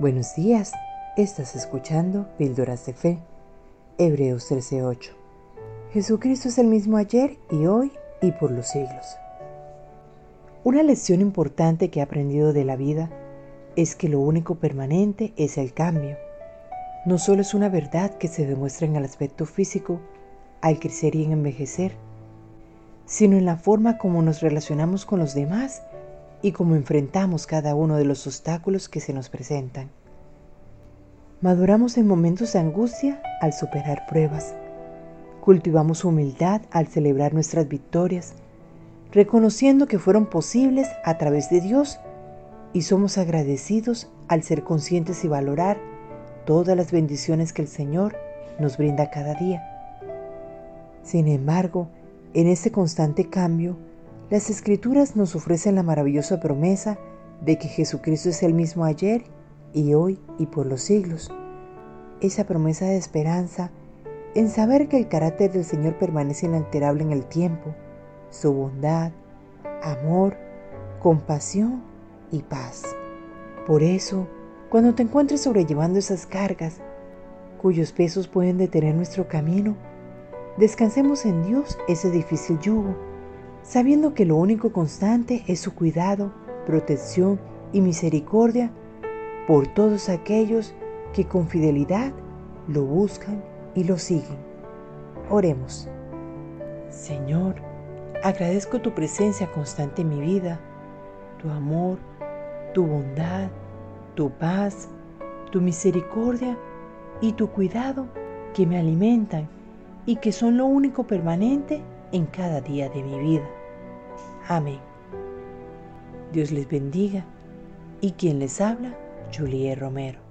Buenos días, estás escuchando Píldoras de Fe, Hebreos 13:8. Jesucristo es el mismo ayer y hoy y por los siglos. Una lección importante que he aprendido de la vida es que lo único permanente es el cambio. No solo es una verdad que se demuestra en el aspecto físico al crecer y en envejecer, sino en la forma como nos relacionamos con los demás y cómo enfrentamos cada uno de los obstáculos que se nos presentan. Maduramos en momentos de angustia al superar pruebas. Cultivamos humildad al celebrar nuestras victorias, reconociendo que fueron posibles a través de Dios y somos agradecidos al ser conscientes y valorar todas las bendiciones que el Señor nos brinda cada día. Sin embargo, en este constante cambio, las escrituras nos ofrecen la maravillosa promesa de que Jesucristo es el mismo ayer y hoy y por los siglos. Esa promesa de esperanza en saber que el carácter del Señor permanece inalterable en el tiempo, su bondad, amor, compasión y paz. Por eso, cuando te encuentres sobrellevando esas cargas, cuyos pesos pueden detener nuestro camino, descansemos en Dios ese difícil yugo sabiendo que lo único constante es su cuidado, protección y misericordia por todos aquellos que con fidelidad lo buscan y lo siguen. Oremos. Señor, agradezco tu presencia constante en mi vida, tu amor, tu bondad, tu paz, tu misericordia y tu cuidado que me alimentan y que son lo único permanente en cada día de mi vida. Amén. Dios les bendiga y quien les habla, Julie Romero.